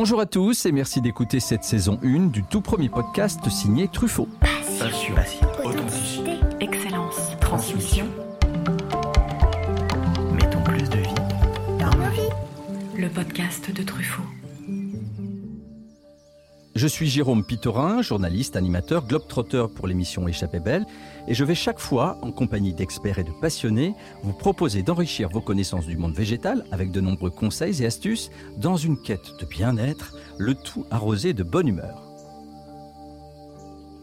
Bonjour à tous et merci d'écouter cette saison 1 du tout premier podcast signé Truffaut. Passion, authenticité, excellence, transmission. Mettons plus de vie dans nos vies. Le podcast de Truffaut. Je suis Jérôme Pitorin, journaliste, animateur, globetrotter pour l'émission Échappée Belle, et je vais chaque fois, en compagnie d'experts et de passionnés, vous proposer d'enrichir vos connaissances du monde végétal avec de nombreux conseils et astuces dans une quête de bien-être, le tout arrosé de bonne humeur.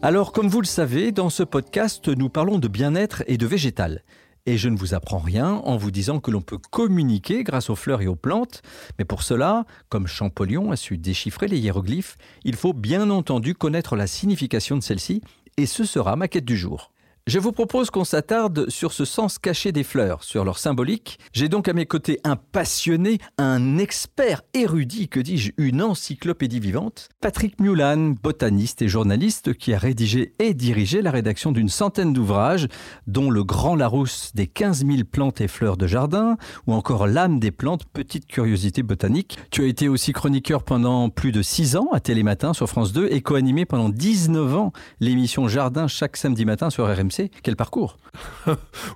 Alors, comme vous le savez, dans ce podcast, nous parlons de bien-être et de végétal. Et je ne vous apprends rien en vous disant que l'on peut communiquer grâce aux fleurs et aux plantes, mais pour cela, comme Champollion a su déchiffrer les hiéroglyphes, il faut bien entendu connaître la signification de celle-ci, et ce sera ma quête du jour. Je vous propose qu'on s'attarde sur ce sens caché des fleurs, sur leur symbolique. J'ai donc à mes côtés un passionné, un expert érudit, que dis-je, une encyclopédie vivante, Patrick Mulan, botaniste et journaliste qui a rédigé et dirigé la rédaction d'une centaine d'ouvrages, dont Le Grand Larousse des 15 000 plantes et fleurs de jardin, ou encore L'âme des plantes, petite curiosité botanique. Tu as été aussi chroniqueur pendant plus de 6 ans à Télématin sur France 2 et co-animé pendant 19 ans l'émission Jardin chaque samedi matin sur RMC. Quel parcours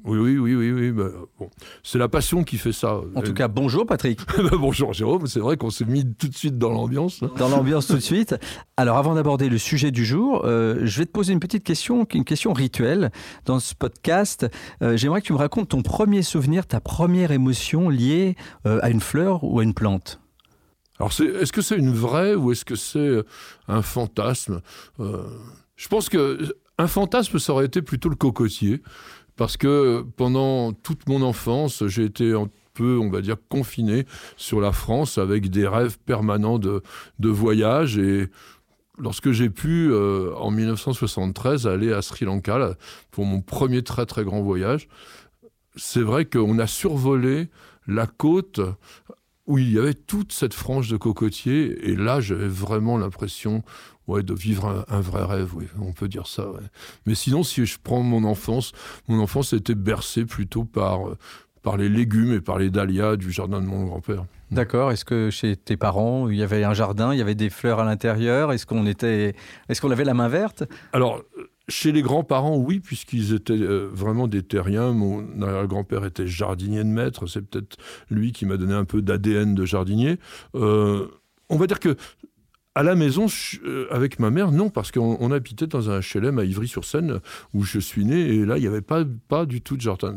Oui, oui, oui, oui. oui bah, bon. C'est la passion qui fait ça. En tout cas, bonjour Patrick. Bah, bonjour Jérôme, c'est vrai qu'on s'est mis tout de suite dans l'ambiance. Dans l'ambiance tout de suite. Alors avant d'aborder le sujet du jour, euh, je vais te poser une petite question, une question rituelle dans ce podcast. Euh, j'aimerais que tu me racontes ton premier souvenir, ta première émotion liée euh, à une fleur ou à une plante. Alors est-ce que c'est une vraie ou est-ce que c'est un fantasme? Je pense que un fantasme, ça aurait été plutôt le cocotier, parce que pendant toute mon enfance, j'ai été un peu, on va dire, confiné sur la France avec des rêves permanents de, voyage. Et lorsque j'ai pu, euh, en 1973, aller à Sri Lanka pour mon premier très très grand voyage, c'est vrai qu'on a survolé la côte où il y avait toute cette frange de cocotiers, et là j'avais vraiment l'impression ouais, de vivre un, vrai rêve, oui, on peut dire ça. Mais sinon, si je prends mon enfance, mon enfance était bercée plutôt par, par les légumes et par les dahlias du jardin de mon grand-père. D'accord. Est-ce que chez tes parents, il y avait un jardin, il y avait des fleurs à l'intérieur? Est-ce qu'on était, est-ce qu'on avait la main verte? Alors, chez les grands-parents, oui, puisqu'ils étaient euh, vraiment des terriens. Mon grand-père était jardinier de maître. C'est peut-être lui qui m'a donné un peu d'ADN de jardinier. Euh, on va dire que à la maison, euh, avec ma mère, non, parce qu'on habitait dans un HLM à Ivry-sur-Seine, où je suis né, et là, il n'y avait pas, du tout de jardin.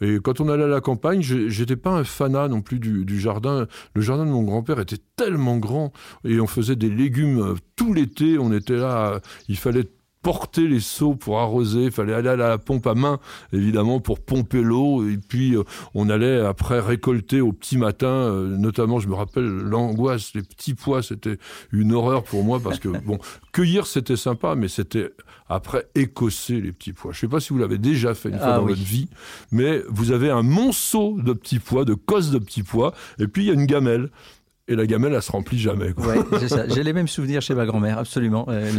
Et quand on allait à la campagne, j'étais pas un fanat non plus du, du, jardin. Le jardin de mon grand-père était tellement grand, et on faisait des légumes tout l'été, on était là, il fallait porter les seaux pour arroser, il fallait aller à la pompe à main, évidemment, pour pomper l'eau, et puis euh, on allait après récolter au petit matin, euh, notamment, je me rappelle, l'angoisse, les petits pois, c'était une horreur pour moi, parce que, bon, cueillir, c'était sympa, mais c'était après écosser les petits pois. Je ne sais pas si vous l'avez déjà fait une fois ah dans votre vie, mais vous avez un monceau de petits pois, de cosses de petits pois, et puis il y a une gamelle et la gamelle, elle se remplit jamais. Ouais, J'ai les mêmes souvenirs chez ma grand-mère, absolument. Euh,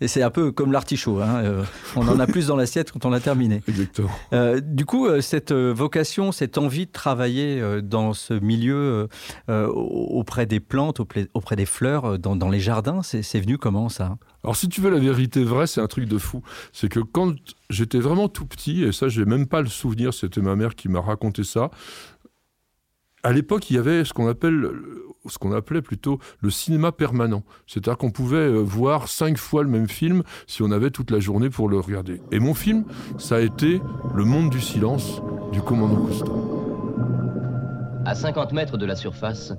et c'est un peu comme l'artichaut. Hein. Euh, on en a plus dans l'assiette quand on a terminé. Exactement. Euh, du coup, cette vocation, cette envie de travailler dans ce milieu auprès des plantes, auprès des fleurs, dans, les jardins, c'est venu comment ça? Alors, si tu veux la vérité vraie, c'est un truc de fou. C'est que quand j'étais vraiment tout petit, et ça, j'ai même pas le souvenir, c'était ma mère qui m'a raconté ça à l'époque, il y avait ce qu'on appelle, ce qu'on appelait plutôt le cinéma permanent. C'est-à-dire qu'on pouvait euh, voir cinq fois le même film si on avait toute la journée pour le regarder. Et mon film, ça a été Le Monde du silence du commandant Cousteau. À 50 mètres de la surface,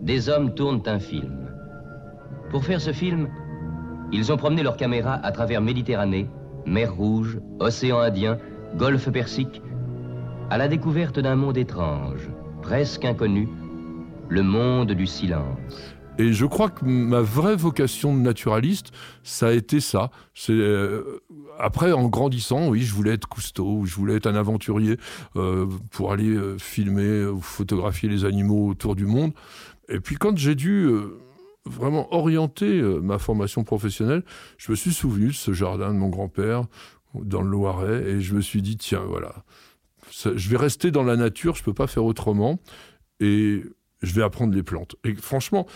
des hommes tournent un film. Pour faire ce film, ils ont promené leur caméra à travers Méditerranée, mer Rouge, océan Indien, golfe Persique, à la découverte d'un monde étrange presque inconnu, le monde du silence. Et je crois que ma vraie vocation de naturaliste, ça a été ça. Euh, après, en grandissant, oui, je voulais être Cousteau, je voulais être un aventurier euh, pour aller euh, filmer ou photographier les animaux autour du monde. Et puis quand j'ai dû vraiment orienter ma formation professionnelle, je me suis souvenu de ce jardin de mon grand-père dans le Loiret et je me suis dit tiens voilà je vais rester dans la nature, je ne peux pas faire autrement, et je vais apprendre les plantes. Et franchement,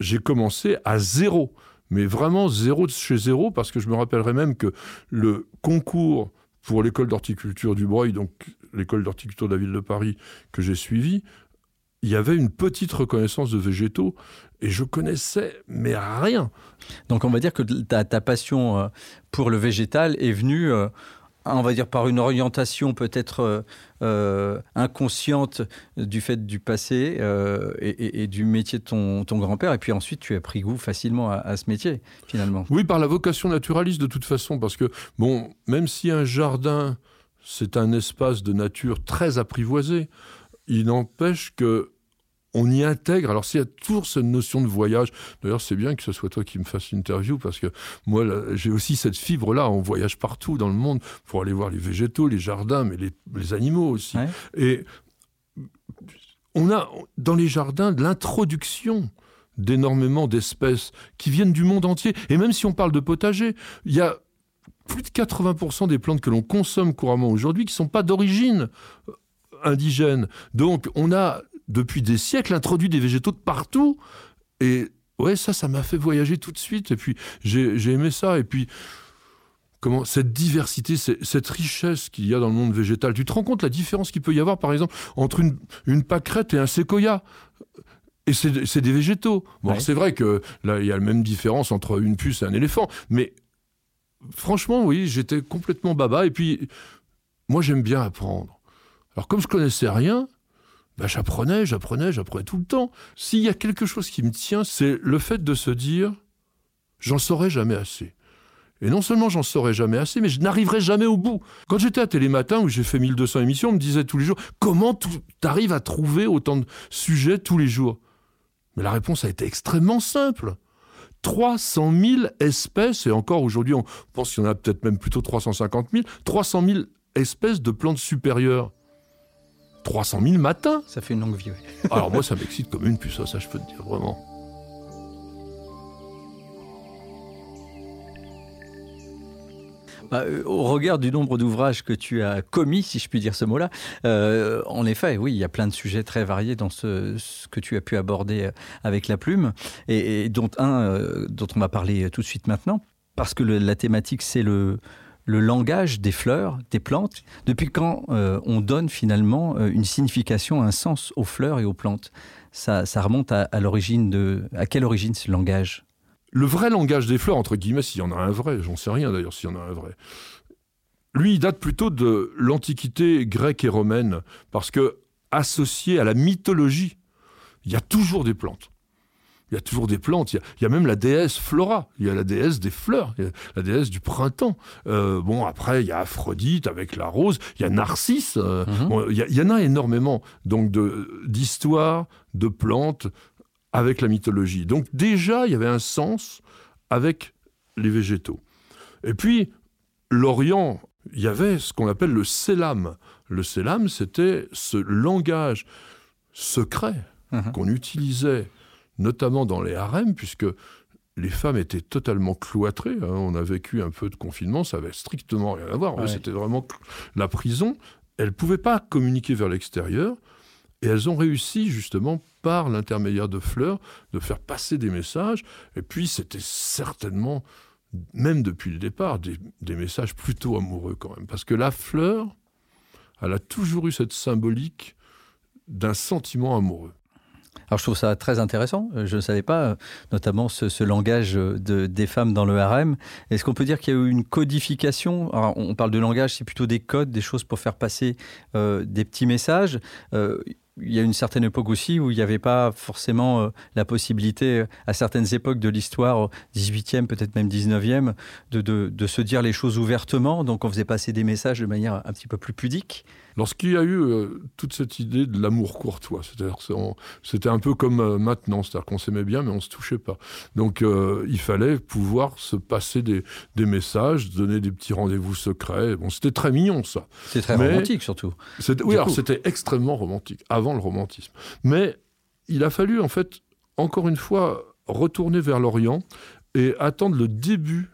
j'ai commencé à zéro, mais vraiment zéro de chez zéro, parce que je me rappellerai même que le concours pour l'école d'horticulture du Breuil, donc l'école d'horticulture de la ville de Paris que j'ai suivie, il y avait une petite reconnaissance de végétaux et je connaissais mais rien. Donc on va dire que ta, passion euh, pour le végétal est venue euh, on va dire par une orientation peut-être euh, euh, inconsciente du fait du passé euh, et, du métier de ton, grand-père. Et puis ensuite, tu as pris goût facilement à, ce métier, finalement. Oui, par la vocation naturaliste de toute façon, parce que, bon, même si un jardin, c'est un espace de nature très apprivoisé, il n'empêche que on y intègre. Alors, s'il y a toujours cette notion de voyage, d'ailleurs, c'est bien que ce soit toi qui me fasses l'interview parce que moi, j'ai aussi cette fibre-là. On voyage partout dans le monde pour aller voir les végétaux, les jardins, mais les, animaux aussi. Et on a dans les jardins de l'introduction d'énormément d'espèces qui viennent du monde entier. Et même si on parle de potager, il y a plus de 80% des plantes que l'on consomme couramment aujourd'hui qui ne sont pas d'origine indigène. Donc on a depuis des siècles, introduit des végétaux de partout. Et ouais, ça, ça m'a fait voyager tout de suite. Et puis, j'ai aimé ça. Et puis, comment cette diversité, cette richesse qu'il y a dans le monde végétal. Tu te rends compte la différence qu'il peut y avoir, par exemple, entre une, une pâquerette et un séquoia? Et c'est des végétaux. Bon, c'est vrai que là, il y a la même différence entre une puce et un éléphant. Mais franchement, oui, j'étais complètement baba. Et puis, moi, j'aime bien apprendre. Alors, comme je connaissais rien, bah, j'apprenais, j'apprenais, j'apprenais tout le temps. S'il y a quelque chose qui me tient, c'est le fait de se dire, j'en saurai jamais assez. Et non seulement j'en saurai jamais assez, mais je n'arriverai jamais au bout. Quand j'étais à Télématin, où j'ai fait 1200 émissions, on me disait tous les jours, comment tu arrives à trouver autant de sujets tous les jours? Mais la réponse a été extrêmement simple. 300 000 espèces, et encore aujourd'hui on pense qu'il y en a peut-être même plutôt 350 000, 300 000 espèces de plantes supérieures. 300 000 matins. Ça fait une longue vie, Alors moi, ça m'excite comme une puce, ça je peux te dire, vraiment. Bah, euh, au regard du nombre d'ouvrages que tu as commis, si je puis dire ce mot-là, euh, en effet, oui, il y a plein de sujets très variés dans ce, que tu as pu aborder euh, avec la plume, et, dont un dont on va parler tout de suite maintenant, parce que la thématique, c'est le, le langage des fleurs, des plantes Depuis quand euh, on donne finalement euh, une signification, un sens aux fleurs et aux plantes? Ça, remonte à, l'origine de... À quelle origine ce langage? Le vrai langage des fleurs, entre guillemets, s'il y en a un vrai, j'en sais rien d'ailleurs s'il y en a un vrai. Lui, il date plutôt de l'Antiquité grecque et romaine, parce que associé à la mythologie, il y a toujours des plantes il y a toujours des plantes. Il y a, même la déesse Flora. Il y a la déesse des fleurs, la déesse du printemps. Euh, bon, après, il y a Aphrodite avec la rose. Il y a Narcisse. Euh, mhm. il, y, en a énormément. Donc, d'histoires, de, plantes avec la mythologie. Donc, déjà, il y avait un sens avec les végétaux. Et puis, l'Orient, il y avait ce qu'on appelle le sélam. Le sélam, c'était ce langage secret mhm. qu'on utilisait notamment dans les harems, puisque les femmes étaient totalement cloîtrées. Hein. On a vécu un peu de confinement, ça avait strictement rien à voir. C'était vraiment la prison. Elles ne pouvaient pas communiquer vers l'extérieur. Et elles ont réussi justement par l'intermédiaire de fleurs de faire passer des messages. Et puis c'était certainement, même depuis le départ, des, des, messages plutôt amoureux quand même. Parce que la fleur, elle a toujours eu cette symbolique d'un sentiment amoureux. Alors je trouve ça très intéressant. Euh, je ne savais pas, euh, notamment ce, langage de, des femmes dans le harem. Est-ce qu'on peut dire qu'il y a eu une codification? Alors, On parle de langage, c'est plutôt des codes, des choses pour faire passer euh, des petits messages. Il y a une certaine époque aussi où il n'y avait pas forcément la possibilité, à certaines époques de l'histoire, 18e, peut-être même 19e, de, de, de, se dire les choses ouvertement. Donc on faisait passer des messages de manière un petit peu plus pudique. Lorsqu'il y a eu euh, toute cette idée de l'amour courtois, c'est-à-dire c'était un peu comme euh, maintenant, c'est-à-dire qu'on s'aimait bien mais on se touchait pas. Donc euh, il fallait pouvoir se passer des, messages, donner des petits rendez-vous secrets. Bon, c'était très mignon ça. C'est très romantique surtout. Oui, alors c'était extrêmement romantique avant le romantisme. Mais il a fallu en fait encore une fois retourner vers l'Orient et attendre le début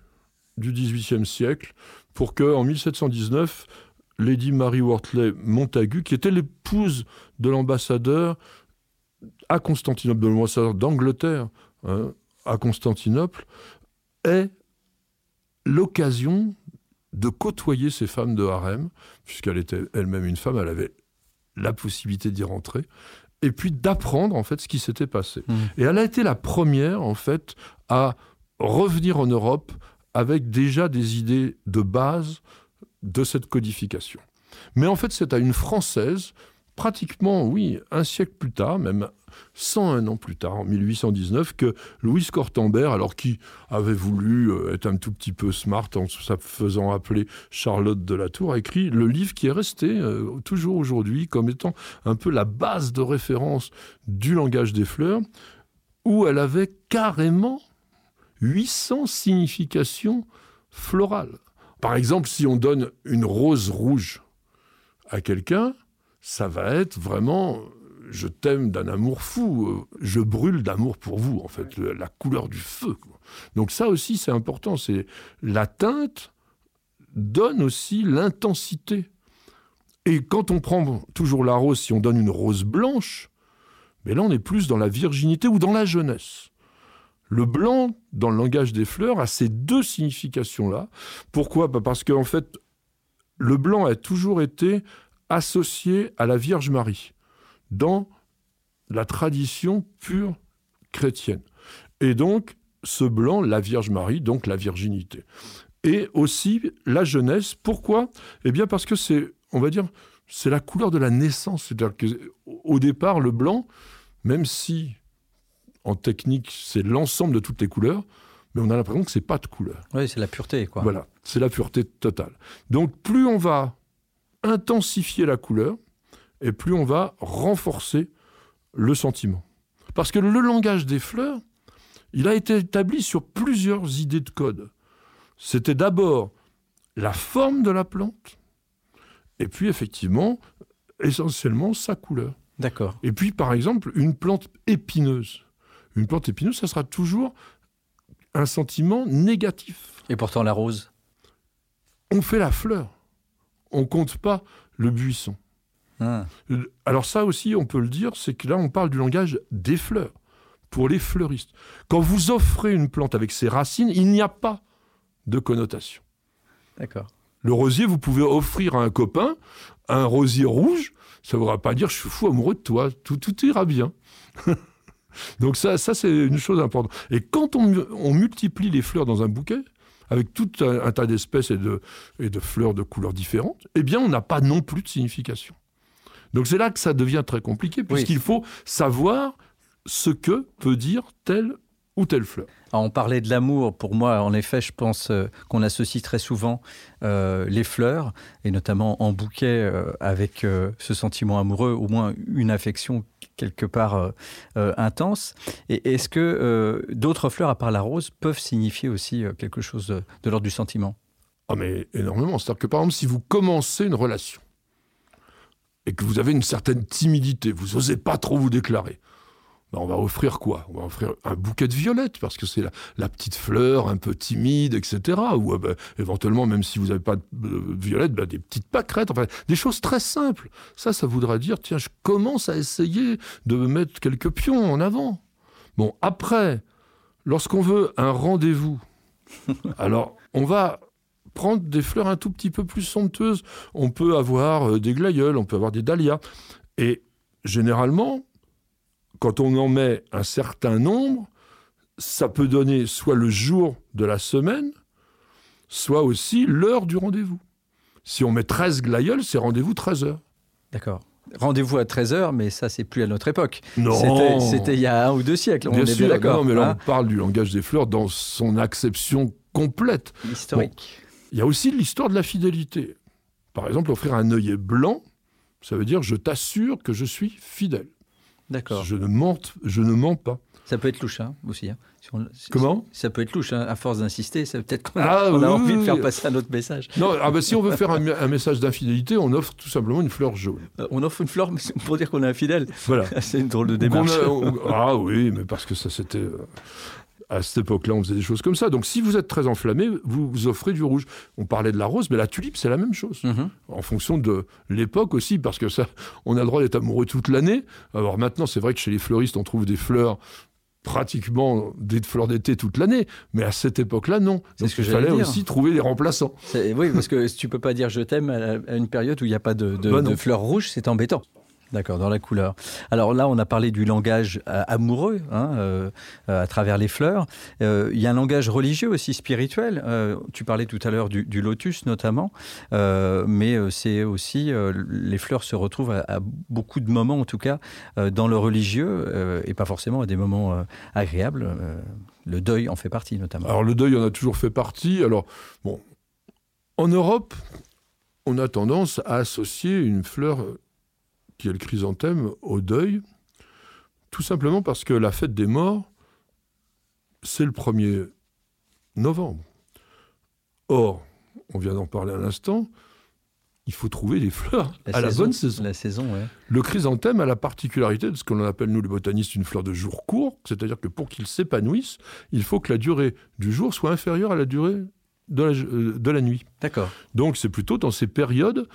du XVIIIe siècle pour que en 1719 Lady Mary Wortley Montagu, qui était l'épouse de l'ambassadeur à Constantinople, de l'ambassadeur d'Angleterre hein, à Constantinople, est l'occasion de côtoyer ces femmes de harem, puisqu'elle était elle-même une femme, elle avait la possibilité d'y rentrer, et puis d'apprendre en fait ce qui s'était passé. Mmh. Et elle a été la première en fait à revenir en Europe avec déjà des idées de base de cette codification. Mais en fait, c'est à une Française, pratiquement, oui, un siècle plus tard, même 101 ans plus tard, en 1819, que Louise Cortambert, alors qui avait voulu euh, être un tout petit peu smart en se faisant appeler Charlotte de la Tour, a écrit le livre qui est resté euh, toujours aujourd'hui comme étant un peu la base de référence du langage des fleurs, où elle avait carrément 800 significations florales. Par exemple, si on donne une rose rouge à quelqu'un, ça va être vraiment je t'aime d'un amour fou, euh, je brûle d'amour pour vous, en fait, la couleur du feu. Donc ça aussi, c'est important. C'est la teinte donne aussi l'intensité. Et quand on prend toujours la rose, si on donne une rose blanche, mais là on est plus dans la virginité ou dans la jeunesse. Le blanc, dans le langage des fleurs, a ces deux significations-là. Pourquoi? Bah, Parce qu'en fait, le blanc a toujours été associé à la Vierge Marie dans la tradition pure chrétienne. Et donc, ce blanc, la Vierge Marie, donc la virginité. Et aussi la jeunesse. Pourquoi? Eh bien parce que c'est, on va dire, c'est la couleur de la naissance. C'est-à-dire qu'au départ, le blanc, même si en technique c'est l'ensemble de toutes les couleurs, mais on a l'impression que c'est pas de couleur. Oui, c'est la pureté, quoi. Voilà, c'est la pureté totale. Donc plus on va intensifier la couleur, et plus on va renforcer le sentiment. Parce que le langage des fleurs, il a été établi sur plusieurs idées de code. C'était d'abord la forme de la plante, et puis effectivement, essentiellement sa couleur. D'accord. Et puis, par exemple, une plante épineuse. Une plante épineuse, ça sera toujours un sentiment négatif. Et pourtant, la rose? On fait la fleur. On compte pas le buisson. Ah. Alors ça aussi, on peut le dire, c'est que là, on parle du langage des fleurs, pour les fleuristes. Quand vous offrez une plante avec ses racines, il n'y a pas de connotation. D'accord. Le rosier, vous pouvez offrir à un copain un rosier rouge, ça ne voudra pas dire je suis fou amoureux de toi, tout, tout ira bien. Donc ça, ça c'est une chose importante. Et quand on, on, multiplie les fleurs dans un bouquet, avec tout un, un tas d'espèces et de, et de fleurs de couleurs différentes, eh bien on n'a pas non plus de signification. Donc c'est là que ça devient très compliqué, puisqu'il oui. faut savoir ce que peut dire telle ou telle fleur. Alors on parlait de l'amour. Pour moi, en effet, je pense euh, qu'on associe très souvent euh, les fleurs, et notamment en bouquet, euh, avec ce sentiment amoureux, au moins une affection quelque part euh, euh, intense. Et est-ce que euh, d'autres fleurs, à part la rose, peuvent signifier aussi quelque chose de, de l'ordre du sentiment? Ah mais énormément. C'est-à-dire que par exemple, si vous commencez une relation, et que vous avez une certaine timidité, vous n'osez pas trop vous déclarer, ben on va offrir quoi? On va offrir un bouquet de violettes, parce que c'est la, la, petite fleur un peu timide, etc. Ou ben, éventuellement, même si vous n'avez pas de euh, violettes, ben, des petites pâquerettes, enfin, des choses très simples. Ça, ça voudra dire, tiens, je commence à essayer de mettre quelques pions en avant. Bon, après, lorsqu'on veut un rendez-vous, alors on va prendre des fleurs un tout petit peu plus somptueuses. On peut avoir euh, des glaïeuls, on peut avoir des dahlias. Et généralement, quand on en met un certain nombre, ça peut donner soit le jour de la semaine, soit aussi l'heure du rendez-vous. Si on met 13 glaïeuls, c'est rendez-vous 13 heures. D'accord. Rendez-vous à 13h, mais ça, c'est plus à notre époque. Non C'était il y a un ou deux siècles, on bien est sûr, d'accord. Non, mais là, hein on parle du langage des fleurs dans son acception complète. Historique. Bon, il y a aussi l'histoire de la fidélité. Par exemple, offrir un œillet blanc, ça veut dire je t'assure que je suis fidèle. D'accord. Je ne mens, je ne mens pas. Ça peut être louche hein, aussi. Hein. Si on, si, Comment? Ça peut être louche. Hein. À force d'insister, c'est peut-être qu'on a, ah, on a oui, envie oui, de faire passer un autre message. Non, ah bah, si on veut faire un, un message d'infidélité, on offre tout simplement une fleur jaune. Euh, on offre une fleur pour dire qu'on est infidèle. Voilà. c'est une drôle de démarche. A, on, ah oui, mais parce que ça c'était. À cette époque-là, on faisait des choses comme ça. Donc, si vous êtes très enflammé, vous, vous offrez du rouge. On parlait de la rose, mais la tulipe, c'est la même chose. Mm -hmm. En fonction de l'époque aussi, parce que ça, on a le droit d'être amoureux toute l'année. Alors maintenant, c'est vrai que chez les fleuristes, on trouve des fleurs pratiquement des fleurs d'été toute l'année, mais à cette époque-là, non. Donc ce que il fallait dire. aussi trouver des remplaçants. Oui, parce que tu peux pas dire je t'aime à une période où il n'y a pas de, de- Bah de fleurs rouges, c'est embêtant. D'accord, dans la couleur. Alors là, on a parlé du langage euh, amoureux hein, euh, à travers les fleurs. Euh, il y a un langage religieux aussi, spirituel. Tu parlais tout à l'heure du, lotus notamment, mais c'est aussi, les fleurs se retrouvent à, à beaucoup de moments, en tout cas, dans le religieux, et pas forcément à des moments agréables. Le deuil en fait partie notamment. Alors le deuil en a toujours fait partie. Alors bon, en Europe, on a tendance à associer une fleur qui est le chrysanthème au deuil, tout simplement parce que la fête des morts, c'est le 1er novembre. Or, on vient d'en parler à l'instant, il faut trouver des fleurs à la bonne saison. La saison, ouais. Le chrysanthème a la particularité de ce que l'on appelle, nous les botanistes, une fleur de jour court, c'est-à-dire que pour qu'il s'épanouisse, il faut que la durée du jour soit inférieure à la durée de la, euh, de la nuit. D'accord. Donc c'est plutôt dans ces périodes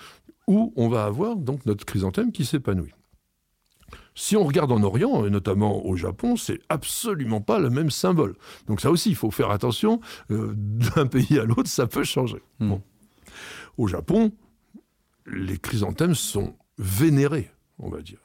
où on va avoir donc notre chrysanthème qui s'épanouit. Si on regarde en Orient, et notamment au Japon, c'est absolument pas le même symbole. Donc ça aussi, il faut faire attention. euh, D'un pays à l'autre, ça peut changer. Hmm. Bon. Au Japon, les chrysanthèmes sont vénérés, on va dire.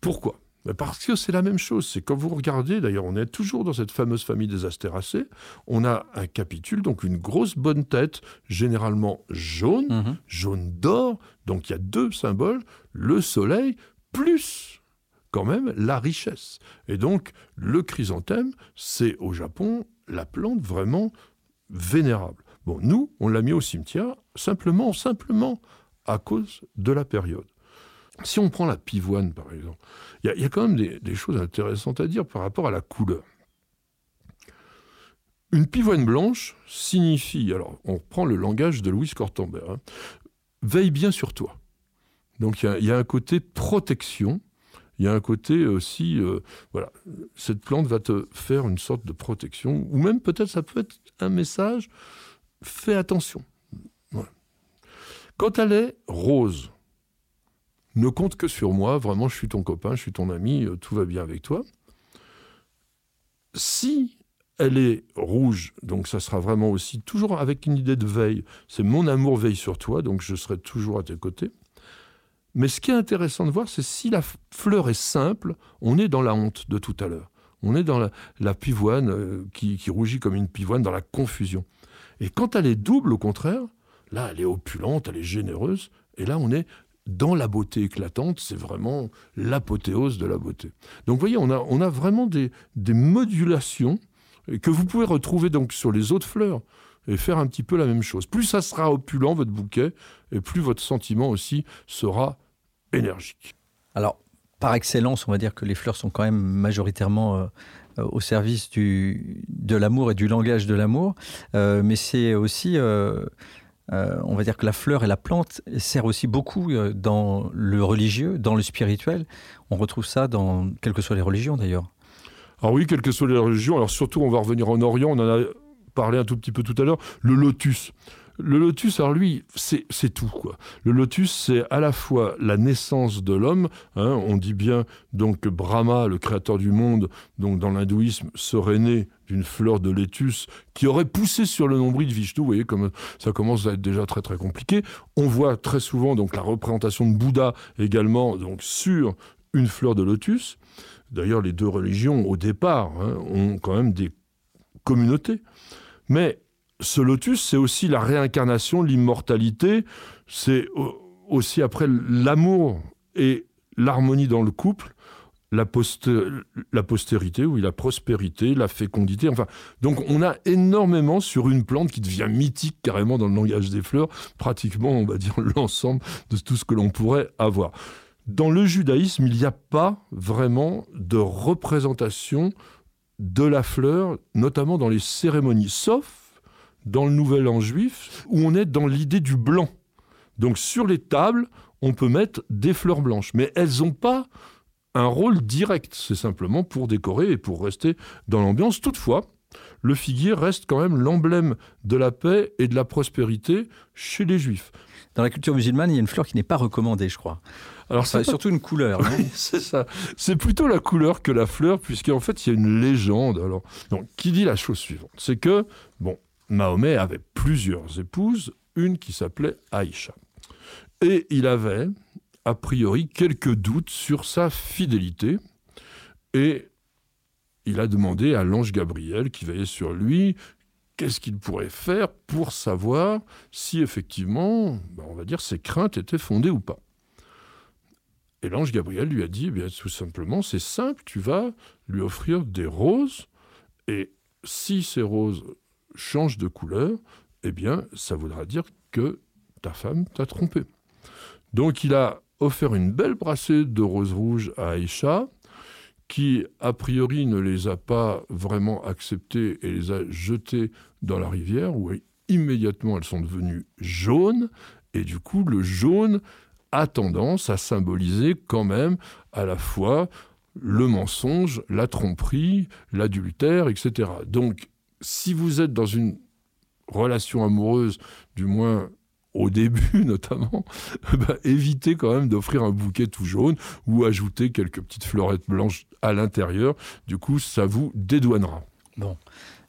Pourquoi? Parce que c'est la même chose. C'est quand vous regardez, d'ailleurs, on est toujours dans cette fameuse famille des astéracées, on a un capitule, donc une grosse bonne tête, généralement jaune, Mhm. jaune d'or. Donc il y a deux symboles, le soleil plus quand même la richesse. Et donc le chrysanthème, c'est au Japon la plante vraiment vénérable. Bon, nous, on l'a mis au cimetière simplement, simplement à cause de la période. Si on prend la pivoine, par exemple, il y a- quand même des, choses intéressantes à dire par rapport à la couleur. Une pivoine blanche signifie, alors on reprend le langage de Louis Cortambert, hein, veille bien sur toi. Donc il y a- un côté protection, il y a un côté aussi, euh, voilà, cette plante va te faire une sorte de protection, ou même peut-être ça peut être un message, fais attention. Quand elle est rose, ne compte que sur moi, vraiment je suis ton copain, je suis ton ami, euh, tout va bien avec toi. Si elle est rouge, donc ça sera vraiment aussi toujours avec une idée de veille. C'est mon amour veille sur toi, donc je serai toujours à tes côtés. Mais ce qui est intéressant de voir, c'est si la fleur est simple, on est dans la honte de tout à l'heure. On est dans la, pivoine euh, qui rougit comme une pivoine, dans la confusion. Et quand elle est double, au contraire, là, elle est opulente, elle est généreuse, et là, on est dans la beauté éclatante, c'est vraiment l'apothéose de la beauté. Donc, vous voyez, on a, on a vraiment des, des modulations que vous pouvez retrouver donc sur les autres fleurs et faire un petit peu la même chose. Plus ça sera opulent, votre bouquet, et plus votre sentiment aussi sera énergique. Alors, par excellence, on va dire que les fleurs sont quand même majoritairement euh, au service du, de l'amour et du langage de l'amour. Euh, mais c'est aussi, euh, euh, on va dire que la fleur et la plante sert aussi beaucoup euh, dans le religieux, dans le spirituel. On retrouve ça dans quelles que soient les religions d'ailleurs. Alors oui, quelles que soient les religions, alors surtout on va revenir en Orient, on en a parlé un tout petit peu tout à l'heure, le lotus. Le lotus, alors lui, c'est tout. Quoi. Le lotus, c'est à la fois la naissance de l'homme, hein, on dit bien donc que Brahma, le créateur du monde, donc dans l'hindouisme, serait né d'une fleur de lotus qui aurait poussé sur le nombril de Vishnu. Vous voyez, comme ça commence à être déjà très très compliqué. On voit très souvent donc la représentation de Bouddha également donc sur une fleur de lotus. D'ailleurs, les deux religions, au départ, hein, ont quand même des communautés. Mais ce lotus, c'est aussi la réincarnation, l'immortalité, c'est au- aussi après l'amour et l'harmonie dans le couple, la postérité, oui, la prospérité, la fécondité. Enfin, donc on a énormément sur une plante qui devient mythique carrément dans le langage des fleurs, pratiquement, on va dire, l'ensemble de tout ce que l'on pourrait avoir. Dans le judaïsme, il n'y a pas vraiment de représentation de la fleur, notamment dans les cérémonies, sauf dans le Nouvel An juif, où on est dans l'idée du blanc. Donc sur les tables, on peut mettre des fleurs blanches, mais elles n'ont pas un rôle direct. C'est simplement pour décorer et pour rester dans l'ambiance. Toutefois, le figuier reste quand même l'emblème de la paix et de la prospérité chez les juifs. Dans la culture musulmane, il y a une fleur qui n'est pas recommandée, je crois. Alors, c'est surtout une couleur. c'est ça. C'est plutôt la couleur que la fleur, puisqu'en fait, il y a une légende. Alors, donc, qui dit la chose suivante? C'est que, bon, Mahomet avait plusieurs épouses, une qui s'appelait Aïcha. Et il avait, a priori, quelques doutes sur sa fidélité. Et il a demandé à l'ange Gabriel, qui veillait sur lui, qu'est-ce qu'il pourrait faire pour savoir si effectivement, ben, on va dire, ses craintes étaient fondées ou pas. Et l'ange Gabriel lui a dit, eh bien, tout simplement, c'est simple, tu vas lui offrir des roses, et si ces roses changent de couleur, eh bien, ça voudra dire que ta femme t'a trompé. Donc il a offert une belle brassée de roses rouges à Aïcha, qui a priori ne les a pas vraiment acceptées et les a jetées dans la rivière, où immédiatement elles sont devenues jaunes, et du coup le jaune a tendance à symboliser quand même à la fois le mensonge, la tromperie, l'adultère, etc. Donc, si vous êtes dans une relation amoureuse, du moins au début notamment, bah, évitez quand même d'offrir un bouquet tout jaune ou ajouter quelques petites fleurettes blanches à l'intérieur. Du coup, ça vous dédouanera. Bon.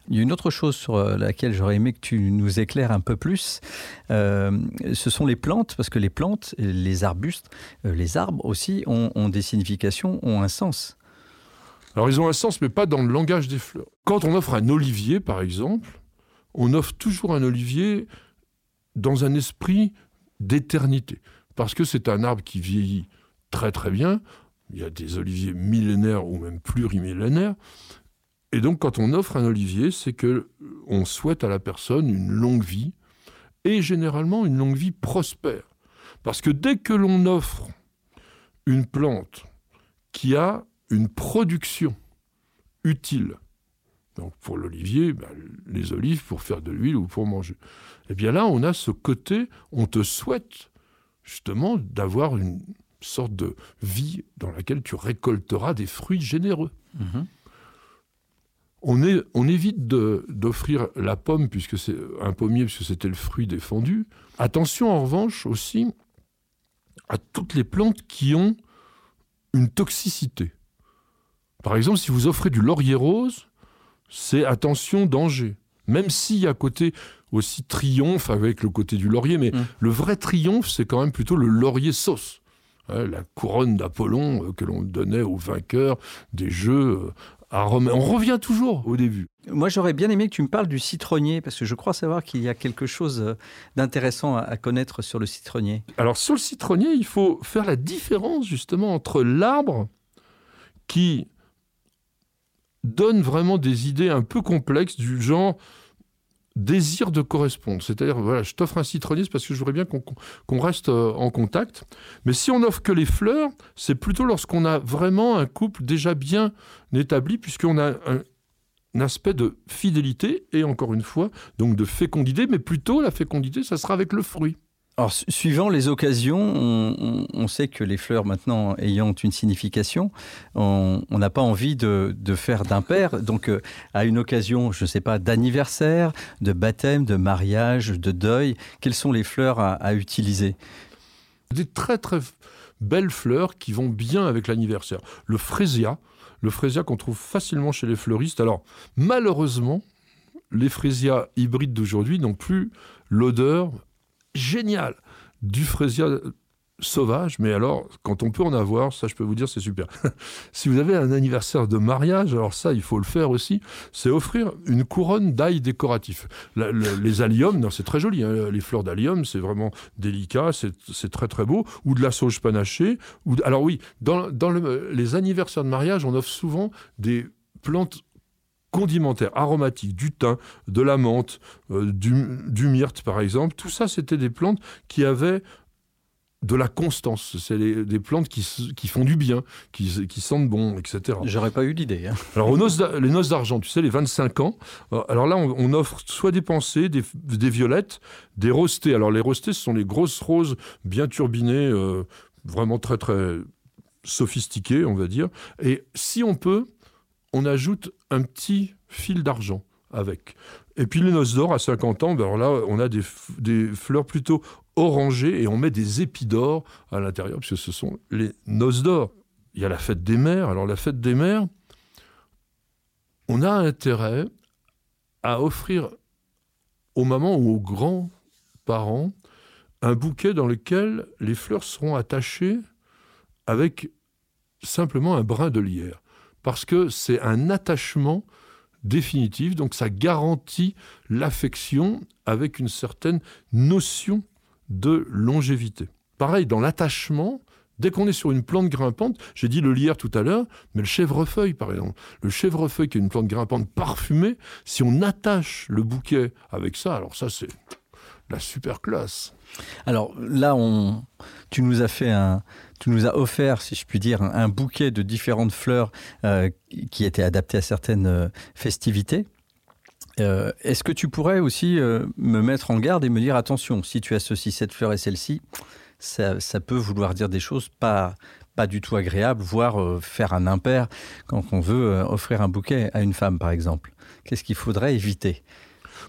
Il y a une autre chose sur euh, laquelle j'aurais aimé que tu nous éclaires un peu plus. Euh, ce sont les plantes, parce que les plantes, les arbustes, euh, les arbres aussi ont, des significations, ont un sens. Alors ils ont un sens, mais pas dans le langage des fleurs. Quand on offre un olivier, par exemple, on offre toujours un olivier dans un esprit d'éternité, parce que c'est un arbre qui vieillit très très bien. Il y a des oliviers millénaires ou même plurimillénaires. Et donc, quand on offre un olivier, c'est que on souhaite à la personne une longue vie et généralement une longue vie prospère. Parce que dès que l'on offre une plante qui a une production utile, donc pour l'olivier, ben, les olives pour faire de l'huile ou pour manger, eh bien là, on a ce côté, on te souhaite justement d'avoir une sorte de vie dans laquelle tu récolteras des fruits généreux. Mhm on, évite d'offrir la pomme, puisque c'est un pommier, puisque c'était le fruit défendu. Attention en revanche aussi à toutes les plantes qui ont une toxicité. Par exemple, si vous offrez du laurier rose, c'est attention, danger. Même s'il y a côté aussi triomphe avec le côté du laurier, mais mmh. le vrai triomphe, c'est quand même plutôt le laurier sauce. Hein, la couronne d'Apollon euh, que l'on donnait aux vainqueurs des jeux euh, on revient toujours au début. Moi, j'aurais bien aimé que tu me parles du citronnier, parce que je crois savoir qu'il y a quelque chose euh, d'intéressant à connaître sur le citronnier. Alors, sur le citronnier, il faut faire la différence justement entre l'arbre qui donne vraiment des idées un peu complexes du genre désir de correspondre. C'est-à-dire, voilà, je t'offre un citronnier parce que je voudrais bien qu'on reste euh, en contact. Mais si on offre que les fleurs, c'est plutôt lorsqu'on a vraiment un couple déjà bien établi, puisqu'on a un aspect de fidélité et encore une fois, donc de fécondité, mais plutôt la fécondité, ça sera avec le fruit. Alors, suivant les occasions, on, sait que les fleurs, maintenant, ayant une signification, on n'a pas envie de, faire d'impair. Donc, euh, à une occasion, je ne sais pas, d'anniversaire, de baptême, de mariage, de deuil, quelles sont les fleurs à, utiliser? Des très, très belles fleurs qui vont bien avec l'anniversaire. Le frésia, le frésia qu'on trouve facilement chez les fleuristes. Alors, malheureusement, les frésias hybrides d'aujourd'hui n'ont plus l'odeur génial du frésia sauvage, mais alors, quand on peut en avoir, ça je peux vous dire, c'est super. si vous avez un anniversaire de mariage, alors ça, il faut le faire aussi, c'est offrir une couronne d'ail décoratif. les alliums, c'est très joli, hein, les fleurs d'allium, c'est vraiment délicat, c'est très très beau, ou de la sauge panachée. Ou, alors oui, dans les anniversaires de mariage, on offre souvent des plantes condimentaires, aromatiques, du thym, de la menthe, euh, du, myrte par exemple, tout ça c'était des plantes qui avaient de la constance. C'est des plantes qui, font du bien, qui, sentent bon, etc. J'aurais pas eu l'idée. Hein. Alors, les noces d'argent, tu sais, les 25 ans, euh, alors là, on, offre soit des pensées, des, violettes, des rostés. Alors, les rostés, ce sont les grosses roses bien turbinées, euh, vraiment très, très sophistiquées, on va dire. Et si on peut, on ajoute un petit fil d'argent avec. Et puis les noces d'or à 50 ans, ben alors là, on a des, fleurs plutôt orangé et on met des épis d'or à l'intérieur, puisque ce sont les noces d'or. Il y a la fête des mères. Alors la fête des mères, on a intérêt à offrir aux mamans ou aux grands-parents un bouquet dans lequel les fleurs seront attachées avec simplement un brin de lierre. Parce que c'est un attachement définitif, donc ça garantit l'affection avec une certaine notion de longévité. Pareil, dans l'attachement, dès qu'on est sur une plante grimpante, j'ai dit le lierre tout à l'heure, mais le chèvrefeuille par exemple, le chèvrefeuille qui est une plante grimpante parfumée, si on attache le bouquet avec ça, alors ça c'est la super classe. Alors là, on, tu nous as fait un, tu nous as offert, si je puis dire, un, bouquet de différentes fleurs euh, qui étaient adaptées à certaines euh, festivités. Euh, est-ce que tu pourrais aussi me mettre en garde et me dire attention, si tu associes cette fleur et celle-ci, ça, peut vouloir dire des choses pas, pas du tout agréables, voire faire un impair quand on veut offrir un bouquet à une femme, par exemple. Qu'est-ce qu'il faudrait éviter?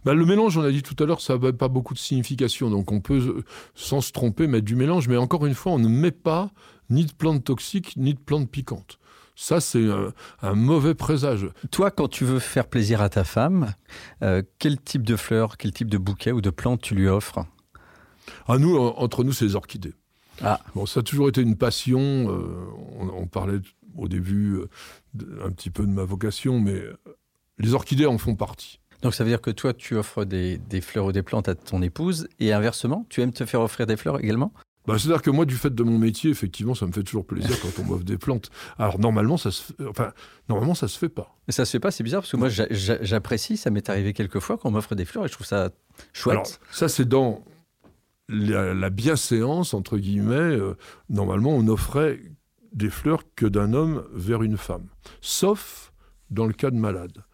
Bah, le mélange, on a dit tout à l'heure, ça n'a pas beaucoup de signification. Donc on peut, sans se tromper, mettre du mélange. Mais encore une fois, on ne met pas ni de plantes toxiques, ni de plantes piquantes. Ça, c'est un, mauvais présage. Toi, quand tu veux faire plaisir à ta femme, euh, quel type de fleurs, quel type de bouquet ou de plantes tu lui offres? À ah, nous, entre nous, c'est les orchidées. Ah. Bon, ça a toujours été une passion. Euh, on, parlait au début euh, un petit peu de ma vocation, mais les orchidées en font partie. Donc ça veut dire que toi, tu offres des, fleurs ou des plantes à ton épouse, et inversement, tu aimes te faire offrir des fleurs également? Bah, C'est-à-dire que moi, du fait de mon métier, effectivement, ça me fait toujours plaisir quand on m'offre des plantes. Alors normalement, ça se, enfin, normalement, ça se fait pas. Mais ça se fait pas, c'est bizarre, parce que moi, j'apprécie, ça m'est arrivé quelques fois qu'on m'offre des fleurs, et je trouve ça chouette. Alors, ça, c'est dans la, bienséance, entre guillemets. Euh, normalement, on offrait des fleurs que d'un homme vers une femme. Sauf dans le cas de malade.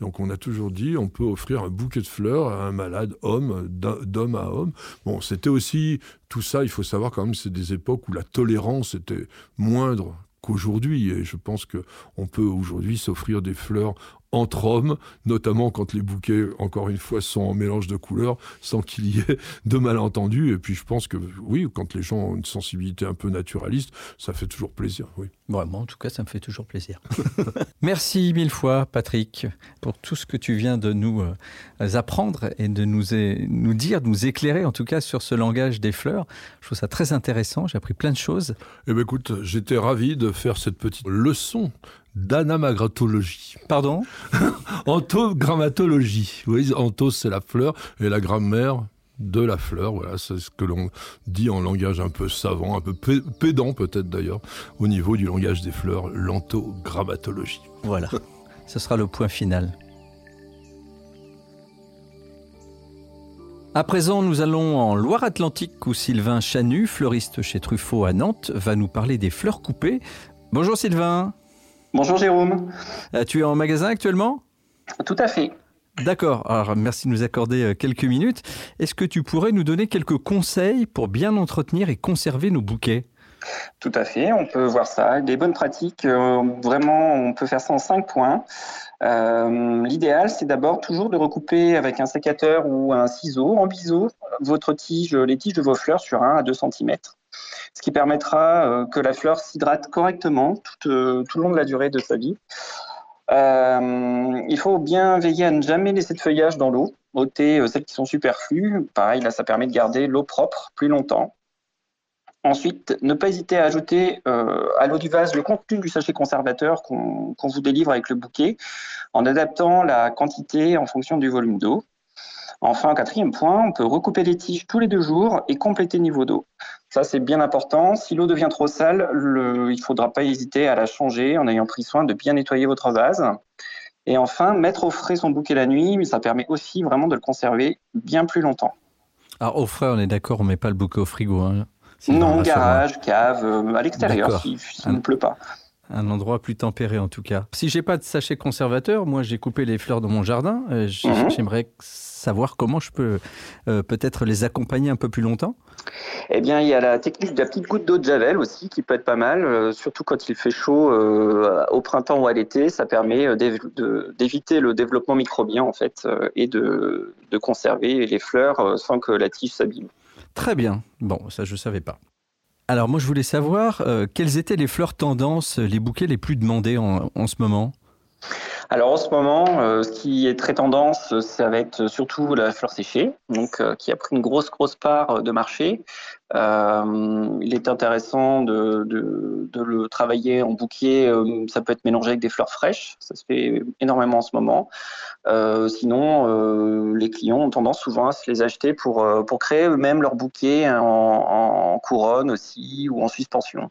Donc on a toujours dit on peut offrir un bouquet de fleurs à un malade homme, d'homme à homme. Bon, c'était aussi tout ça, il faut savoir quand même, c'est des époques où la tolérance était moindre qu'aujourd'hui. Et je pense qu'on peut aujourd'hui s'offrir des fleurs entre hommes, notamment quand les bouquets, encore une fois, sont en mélange de couleurs, sans qu'il y ait de malentendus. Et puis je pense que oui, quand les gens ont une sensibilité un peu naturaliste, ça fait toujours plaisir. Oui. moi, en tout cas, ça me fait toujours plaisir. Merci mille fois, Patrick, pour tout ce que tu viens de nous euh, apprendre et de nous, nous dire, de nous éclairer, en tout cas, sur ce langage des fleurs. Je trouve ça très intéressant. J'ai appris plein de choses. Eh bien, écoute, j'étais ravi de faire cette petite leçon d'anamagratologie. Pardon? Antogrammatologie. Vous voyez, anthos, c'est la fleur, et la grammaire de la fleur. Voilà, c'est ce que l'on dit en langage un peu savant, un peu pédant peut-être d'ailleurs, au niveau du langage des fleurs, l'antogrammatologie. Voilà, ce sera le point final. À présent, nous allons en Loire-Atlantique où Sylvain Chanu, fleuriste chez Truffaut à Nantes, va nous parler des fleurs coupées. Bonjour Sylvain. Bonjour Jérôme. Euh, tu es en magasin actuellement? Tout à fait. D'accord, alors merci de nous accorder euh, quelques minutes. Est-ce que tu pourrais nous donner quelques conseils pour bien entretenir et conserver nos bouquets? Tout à fait, on peut voir ça. Des bonnes pratiques, euh, vraiment, on peut faire ça en cinq points. L'idéal, c'est d'abord toujours de recouper avec un sécateur ou un ciseau en biseau votre tige, les tiges de vos fleurs sur 1 à 2 cm ce qui permettra euh, que la fleur s'hydrate correctement tout, euh, tout, le long de la durée de sa vie. Euh, il faut bien veiller à ne jamais laisser de feuillage dans l'eau, ôter celles qui sont superflues. Pareil, là, ça permet de garder l'eau propre plus longtemps. Ensuite, ne pas hésiter à ajouter à l'eau du vase le contenu du sachet conservateur qu'on vous délivre avec le bouquet, en adaptant la quantité en fonction du volume d'eau. Enfin, quatrième point, on peut recouper les tiges tous les deux jours et compléter le niveau d'eau. Ça, c'est bien important. Si l'eau devient trop sale, il ne faudra pas hésiter à la changer en ayant pris soin de bien nettoyer votre vase. Et enfin, mettre au frais son bouquet la nuit, mais ça permet aussi vraiment de le conserver bien plus longtemps. Alors, au frais, on est d'accord, on ne met pas le bouquet au frigo. Hein, non, garage, cave, euh, à l'extérieur, s'il ne pleut pas un endroit plus tempéré en tout cas. Si j'ai pas de sachet conservateur, moi j'ai coupé les fleurs dans mon jardin. Euh, mhm. J'aimerais savoir comment je peux euh, peut-être les accompagner un peu plus longtemps. Eh bien, il y a la technique de la petite goutte d'eau de javel aussi qui peut être pas mal, euh, surtout quand il fait chaud au printemps ou à l'été. Ça permet d'éviter le développement microbien en fait et de, de conserver les fleurs sans que la tige s'abîme. Très bien. Bon, ça je ne savais pas. Alors moi je voulais savoir euh, quelles étaient les fleurs tendances, les bouquets les plus demandés en, en ce moment? Alors en ce moment, euh, ce qui est très tendance, ça va être surtout la fleur séchée, donc euh, qui a pris une grosse grosse part de marché. Euh, il est intéressant de, de, le travailler en bouquet. ça peut être mélangé avec des fleurs fraîches, ça se fait énormément en ce moment. sinon, les clients ont tendance souvent à se les acheter pour pour créer eux-mêmes leur bouquet en, couronne aussi ou en suspension.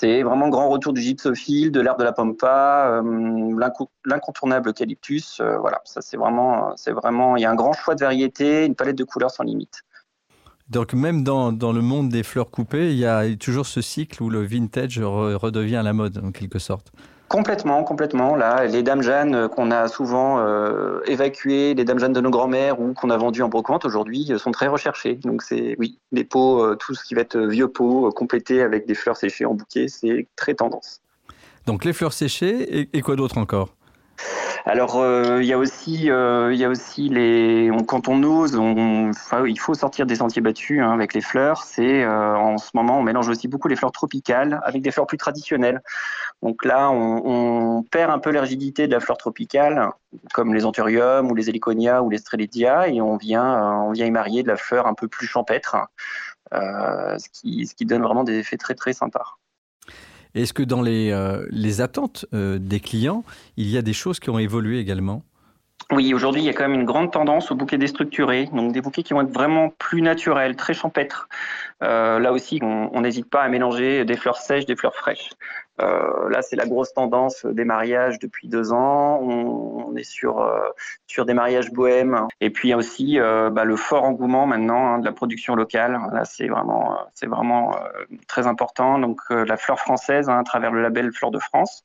C'est vraiment le grand retour du gypsophile, de l'herbe de la pampa, l'incontournable eucalyptus. Euh, voilà, ça c'est vraiment, c'est vraiment, il y a un grand choix de variétés, une palette de couleurs sans limite. Donc même dans, dans, le monde des fleurs coupées, il y a toujours ce cycle où le vintage redevient la mode en quelque sorte. Complètement, complètement. Les dames Jeanne euh, qu'on a souvent euh, évacuées, les dames Jeanne de nos grands-mères ou qu'on a vendues en brocante aujourd'hui euh, sont très recherchées. Donc c'est oui, des pots, tout ce qui va être vieux pots euh, complétés avec des fleurs séchées en bouquet, c'est très tendance. Donc les fleurs séchées et quoi d'autre encore? Alors, euh, il y a aussi, euh, il y a aussi les, on, quand on ose, on, enfin, il faut sortir des sentiers battus hein, avec les fleurs. C'est euh, en ce moment, on mélange aussi beaucoup les fleurs tropicales avec des fleurs plus traditionnelles. Donc là, on, on perd un peu la rigidité de la fleur tropicale, comme les anthuriums ou les héliconia ou les strelitzia, et on vient, on vient y marier de la fleur un peu plus champêtre, ce qui, ce qui donne vraiment des effets très très sympas. Est-ce que dans les, euh, attentes euh, des clients, il y a des choses qui ont évolué également? Oui, aujourd'hui, il y a quand même une grande tendance aux bouquets déstructurés, donc des bouquets qui vont être vraiment plus naturels, très champêtres. Euh, là aussi, on n'hésite pas à mélanger des fleurs sèches, des fleurs fraîches. Euh, là, c'est la grosse tendance des mariages depuis deux ans. On, est sur euh, sur des mariages bohèmes. Et puis il y a aussi euh, bah, le fort engouement maintenant hein, de la production locale. Là, c'est vraiment vraiment très important. Donc la fleur française hein, à travers le label Fleur de France.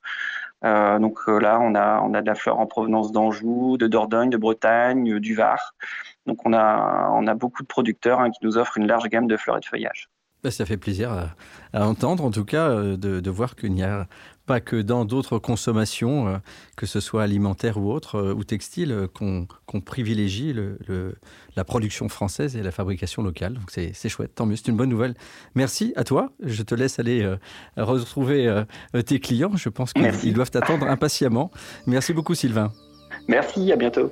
Donc là, on a, on a de la fleur en provenance d'Anjou, de Dordogne, de Bretagne, du Var. Donc on a, on a beaucoup de producteurs hein, qui nous offrent une large gamme de fleurs et de feuillages. Ça fait plaisir à, à entendre, en tout cas, euh, de, de voir qu'il n'y a pas que dans d'autres consommations, euh, que ce soit alimentaire ou autre, euh, ou textile, qu'on qu privilégie le, le, la production française et la fabrication locale. Donc c'est chouette, tant mieux, c'est une bonne nouvelle. Merci à toi. Je te laisse aller euh, retrouver euh, tes clients. Je pense qu'ils doivent t'attendre impatiemment. Merci beaucoup, Sylvain. Merci, à bientôt.